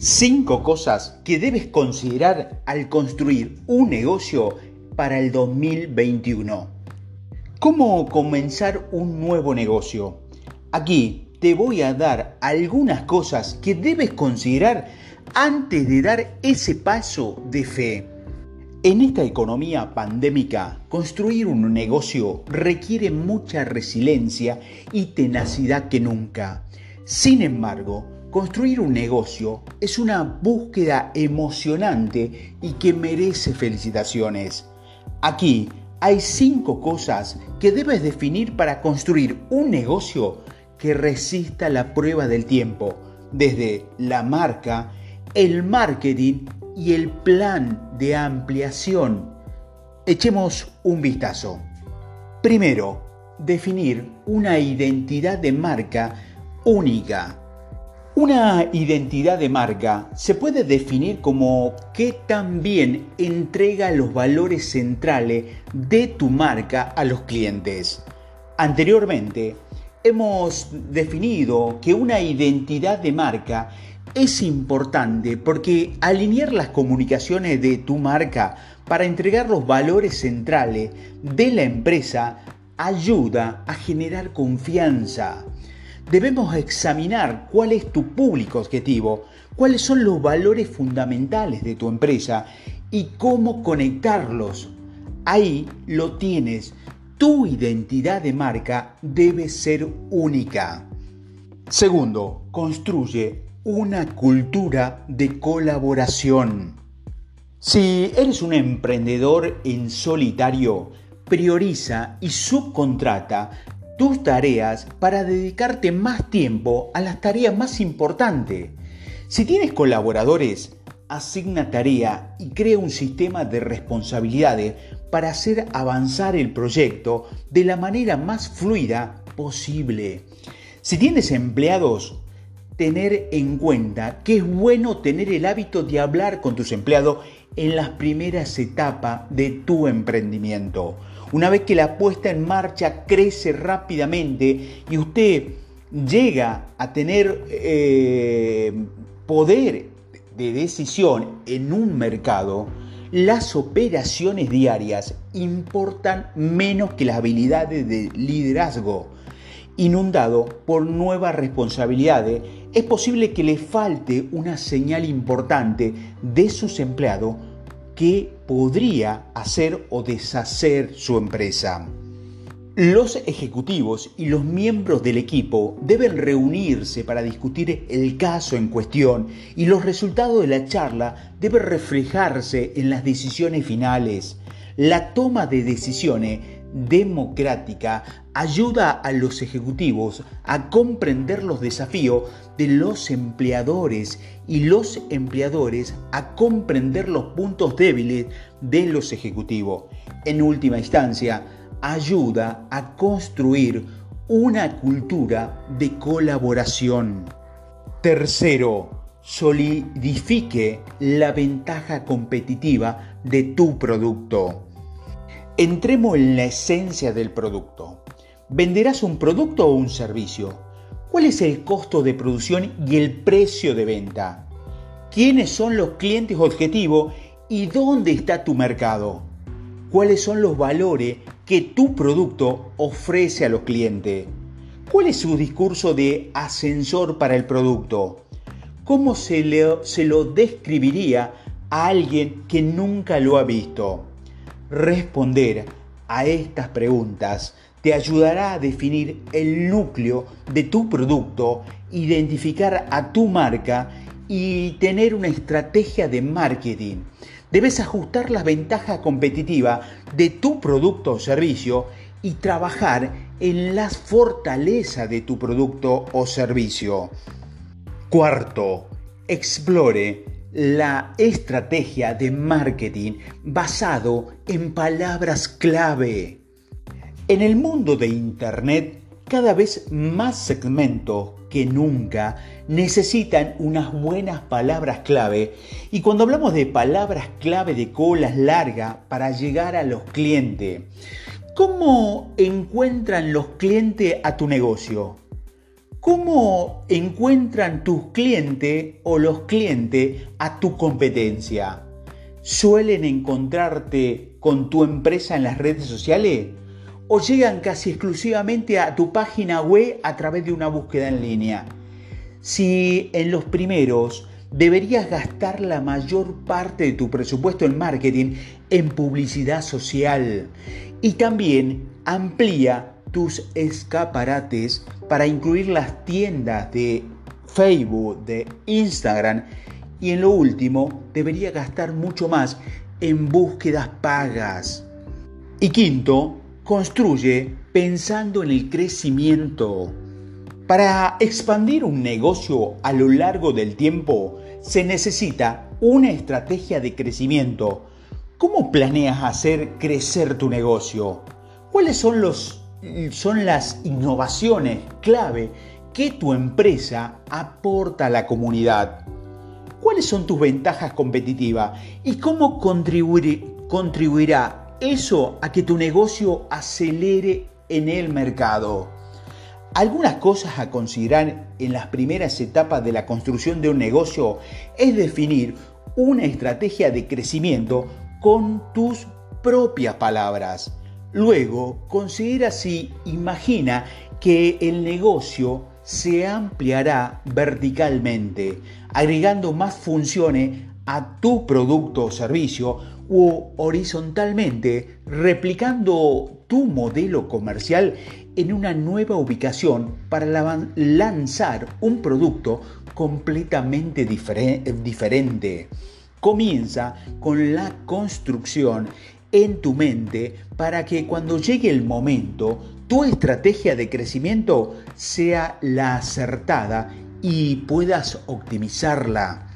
5 cosas que debes considerar al construir un negocio para el 2021. ¿Cómo comenzar un nuevo negocio? Aquí te voy a dar algunas cosas que debes considerar antes de dar ese paso de fe. En esta economía pandémica, construir un negocio requiere mucha resiliencia y tenacidad que nunca. Sin embargo, Construir un negocio es una búsqueda emocionante y que merece felicitaciones. Aquí hay cinco cosas que debes definir para construir un negocio que resista la prueba del tiempo, desde la marca, el marketing y el plan de ampliación. Echemos un vistazo. Primero, definir una identidad de marca única una identidad de marca se puede definir como que también entrega los valores centrales de tu marca a los clientes. Anteriormente, hemos definido que una identidad de marca es importante porque alinear las comunicaciones de tu marca para entregar los valores centrales de la empresa ayuda a generar confianza debemos examinar cuál es tu público objetivo, cuáles son los valores fundamentales de tu empresa y cómo conectarlos. Ahí lo tienes. Tu identidad de marca debe ser única. Segundo, construye una cultura de colaboración. Si eres un emprendedor en solitario, prioriza y subcontrata tus tareas para dedicarte más tiempo a las tareas más importantes. Si tienes colaboradores, asigna tarea y crea un sistema de responsabilidades para hacer avanzar el proyecto de la manera más fluida posible. Si tienes empleados, tener en cuenta que es bueno tener el hábito de hablar con tus empleados en las primeras etapas de tu emprendimiento. Una vez que la puesta en marcha crece rápidamente y usted llega a tener eh, poder de decisión en un mercado, las operaciones diarias importan menos que las habilidades de liderazgo. Inundado por nuevas responsabilidades, es posible que le falte una señal importante de sus empleados que podría hacer o deshacer su empresa. Los ejecutivos y los miembros del equipo deben reunirse para discutir el caso en cuestión y los resultados de la charla deben reflejarse en las decisiones finales. La toma de decisiones democrática ayuda a los ejecutivos a comprender los desafíos de los empleadores y los empleadores a comprender los puntos débiles de los ejecutivos. En última instancia, ayuda a construir una cultura de colaboración. Tercero, solidifique la ventaja competitiva de tu producto. Entremos en la esencia del producto. ¿Venderás un producto o un servicio? ¿Cuál es el costo de producción y el precio de venta? ¿Quiénes son los clientes objetivos y dónde está tu mercado? ¿Cuáles son los valores que tu producto ofrece a los clientes? ¿Cuál es su discurso de ascensor para el producto? ¿Cómo se, se lo describiría a alguien que nunca lo ha visto? Responder a estas preguntas te ayudará a definir el núcleo de tu producto, identificar a tu marca y tener una estrategia de marketing. Debes ajustar las ventajas competitivas de tu producto o servicio y trabajar en las fortalezas de tu producto o servicio. Cuarto, explore la estrategia de marketing basado en palabras clave. En el mundo de Internet, cada vez más segmentos que nunca necesitan unas buenas palabras clave. Y cuando hablamos de palabras clave de colas largas para llegar a los clientes, ¿cómo encuentran los clientes a tu negocio? ¿Cómo encuentran tus clientes o los clientes a tu competencia? ¿Suelen encontrarte con tu empresa en las redes sociales? ¿O llegan casi exclusivamente a tu página web a través de una búsqueda en línea? Si en los primeros deberías gastar la mayor parte de tu presupuesto en marketing en publicidad social y también amplía tus escaparates para incluir las tiendas de Facebook, de Instagram y en lo último debería gastar mucho más en búsquedas pagas. Y quinto, construye pensando en el crecimiento. Para expandir un negocio a lo largo del tiempo se necesita una estrategia de crecimiento. ¿Cómo planeas hacer crecer tu negocio? ¿Cuáles son los son las innovaciones clave que tu empresa aporta a la comunidad. ¿Cuáles son tus ventajas competitivas y cómo contribuirá eso a que tu negocio acelere en el mercado? Algunas cosas a considerar en las primeras etapas de la construcción de un negocio es definir una estrategia de crecimiento con tus propias palabras. Luego, considera si imagina que el negocio se ampliará verticalmente, agregando más funciones a tu producto o servicio o horizontalmente, replicando tu modelo comercial en una nueva ubicación para lanzar un producto completamente diferente. Comienza con la construcción en tu mente para que cuando llegue el momento, tu estrategia de crecimiento sea la acertada y puedas optimizarla.